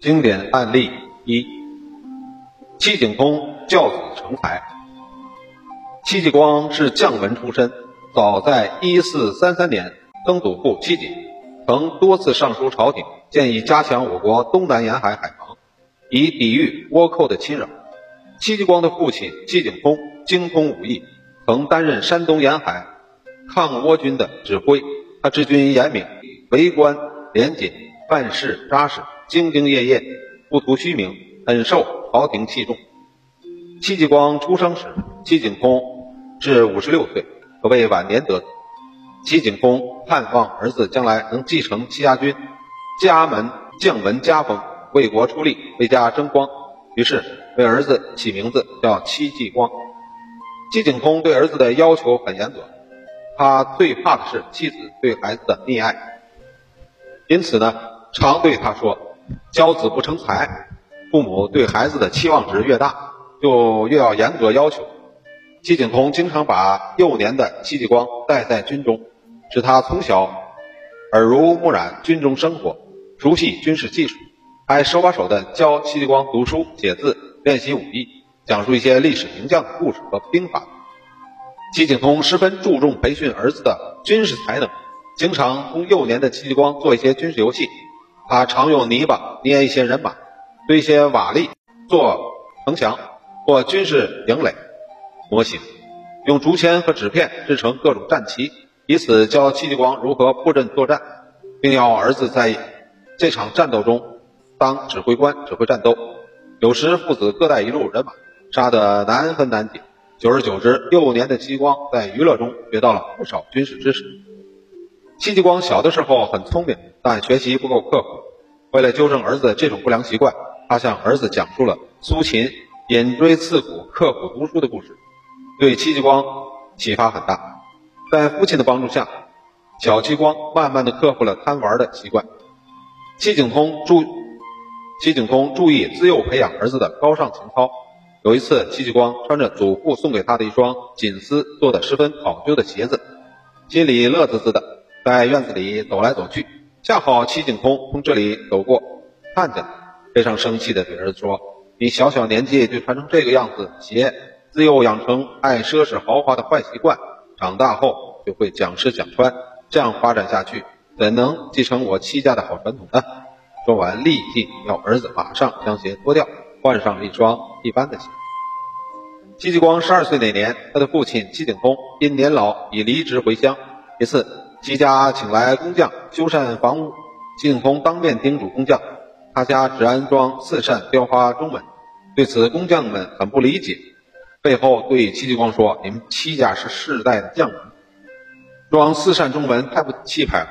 经典案例一：戚景通教子成才。戚继光是将门出身，早在一四三三年，曾祖父戚景曾多次上书朝廷，建议加强我国东南沿海海防，以抵御倭寇的侵扰。戚继光的父亲戚景通精通武艺，曾担任山东沿海抗倭军的指挥。他治军严明，为官廉洁，办事扎实。兢兢业业，不图虚名，很受朝廷器重。戚继光出生时，戚景通至五十六岁，可谓晚年得子。戚景通盼望儿子将来能继承戚家军，家门将门家风，为国出力，为家争光。于是为儿子起名字叫戚继光。戚景通对儿子的要求很严格，他最怕的是妻子对孩子的溺爱，因此呢，常对他说。教子不成才，父母对孩子的期望值越大，就越要严格要求。戚景通经常把幼年的戚继光带在军中，使他从小耳濡目染军中生活，熟悉军事技术，还手把手的教戚继光读书写字、练习武艺，讲述一些历史名将的故事和兵法。戚景通十分注重培训儿子的军事才能，经常同幼年的戚继光做一些军事游戏。他常用泥巴捏一些人马，堆一些瓦砾做城墙或军事营垒模型，用竹签和纸片制成各种战旗，以此教戚继光如何布阵作战，并要儿子在这场战斗中当指挥官，指挥战斗。有时父子各带一路人马，杀得难分难解。久而久之，幼年的戚继光在娱乐中学到了不少军事知识。戚继光小的时候很聪明，但学习不够刻苦。为了纠正儿子这种不良习惯，他向儿子讲述了苏秦引锥刺骨、刻苦读书的故事，对戚继光启发很大。在父亲的帮助下，小戚光慢慢的克服了贪玩的习惯。戚景通注戚景通注意自幼培养儿子的高尚情操。有一次，戚继光穿着祖父送给他的一双锦丝做的十分考究的鞋子，心里乐滋滋的，在院子里走来走去。恰好戚景通从这里走过，看见了，非常生气的对儿子说：“你小小年纪就穿成这个样子鞋，自幼养成爱奢侈豪华的坏习惯，长大后就会讲吃讲穿，这样发展下去，怎能继承我戚家的好传统呢？”说完，立即要儿子马上将鞋脱掉，换上一双一般的鞋。戚继光十二岁那年，他的父亲戚景通因年老已离职回乡，一次。戚家请来工匠修缮房屋，戚景通当面叮嘱工匠，他家只安装四扇雕花中门。对此，工匠们很不理解，背后对戚继光说：“你们戚家是世代的将门，装四扇中门太不气派了。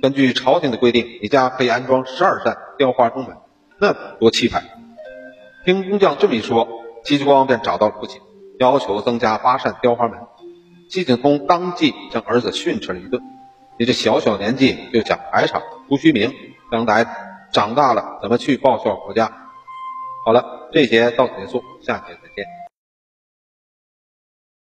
根据朝廷的规定，你家可以安装十二扇雕花中门，那多气派！”听工匠这么一说，戚继光便找到了父亲，要求增加八扇雕花门。戚景通当即将儿子训斥了一顿。你这小小年纪就想排场、图虚名，将来长大了怎么去报效国家？好了，这节到此结束，下节再见。